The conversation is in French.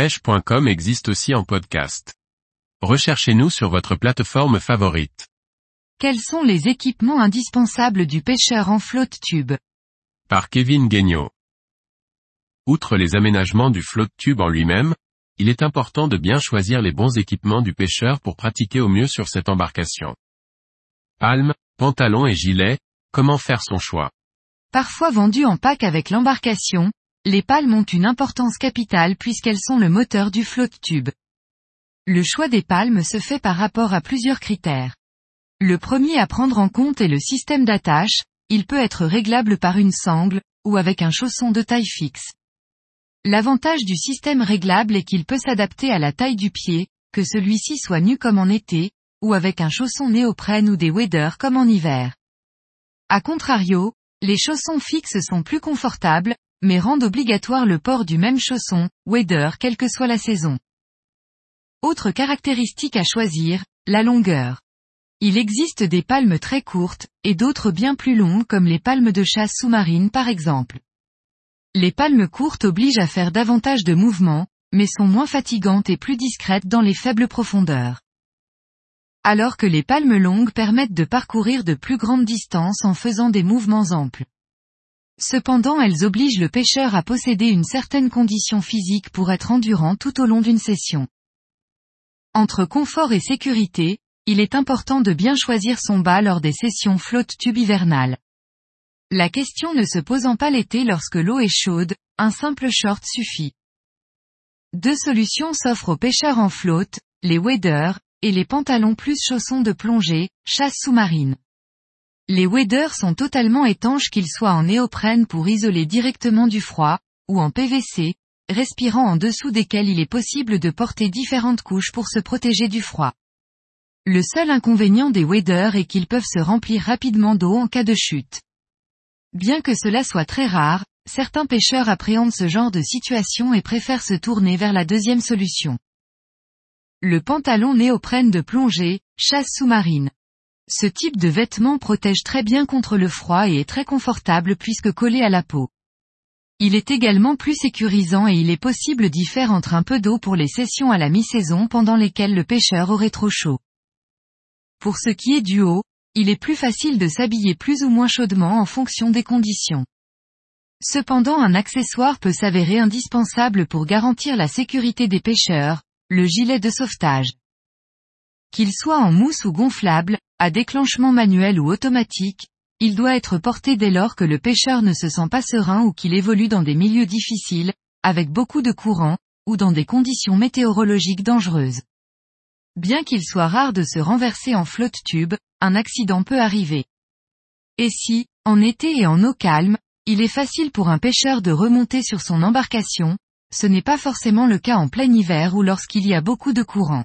pêche.com existe aussi en podcast. Recherchez-nous sur votre plateforme favorite. Quels sont les équipements indispensables du pêcheur en flotte tube? Par Kevin Guignot. Outre les aménagements du flotte tube en lui-même, il est important de bien choisir les bons équipements du pêcheur pour pratiquer au mieux sur cette embarcation. Palme, pantalon et gilet, comment faire son choix? Parfois vendues en pack avec l'embarcation, les palmes ont une importance capitale puisqu'elles sont le moteur du flotte tube. Le choix des palmes se fait par rapport à plusieurs critères. Le premier à prendre en compte est le système d'attache, il peut être réglable par une sangle, ou avec un chausson de taille fixe. L'avantage du système réglable est qu'il peut s'adapter à la taille du pied, que celui-ci soit nu comme en été, ou avec un chausson néoprène ou des waders comme en hiver. A contrario, les chaussons fixes sont plus confortables, mais rendent obligatoire le port du même chausson, wader quelle que soit la saison. Autre caractéristique à choisir, la longueur. Il existe des palmes très courtes, et d'autres bien plus longues comme les palmes de chasse sous-marine par exemple. Les palmes courtes obligent à faire davantage de mouvements, mais sont moins fatigantes et plus discrètes dans les faibles profondeurs. Alors que les palmes longues permettent de parcourir de plus grandes distances en faisant des mouvements amples. Cependant elles obligent le pêcheur à posséder une certaine condition physique pour être endurant tout au long d'une session. Entre confort et sécurité, il est important de bien choisir son bas lors des sessions flotte tube hivernales. La question ne se posant pas l'été lorsque l'eau est chaude, un simple short suffit. Deux solutions s'offrent aux pêcheurs en flotte, les waders, et les pantalons plus chaussons de plongée, chasse sous-marine. Les waders sont totalement étanches qu'ils soient en néoprène pour isoler directement du froid, ou en PVC, respirant en dessous desquels il est possible de porter différentes couches pour se protéger du froid. Le seul inconvénient des waders est qu'ils peuvent se remplir rapidement d'eau en cas de chute. Bien que cela soit très rare, certains pêcheurs appréhendent ce genre de situation et préfèrent se tourner vers la deuxième solution. Le pantalon néoprène de plongée, chasse sous-marine. Ce type de vêtement protège très bien contre le froid et est très confortable puisque collé à la peau. Il est également plus sécurisant et il est possible d'y faire entre un peu d'eau pour les sessions à la mi-saison pendant lesquelles le pêcheur aurait trop chaud. Pour ce qui est du haut, il est plus facile de s'habiller plus ou moins chaudement en fonction des conditions. Cependant un accessoire peut s'avérer indispensable pour garantir la sécurité des pêcheurs, le gilet de sauvetage. Qu'il soit en mousse ou gonflable, à déclenchement manuel ou automatique, il doit être porté dès lors que le pêcheur ne se sent pas serein ou qu'il évolue dans des milieux difficiles, avec beaucoup de courant, ou dans des conditions météorologiques dangereuses. Bien qu'il soit rare de se renverser en flotte tube, un accident peut arriver. Et si, en été et en eau calme, il est facile pour un pêcheur de remonter sur son embarcation, ce n'est pas forcément le cas en plein hiver ou lorsqu'il y a beaucoup de courant.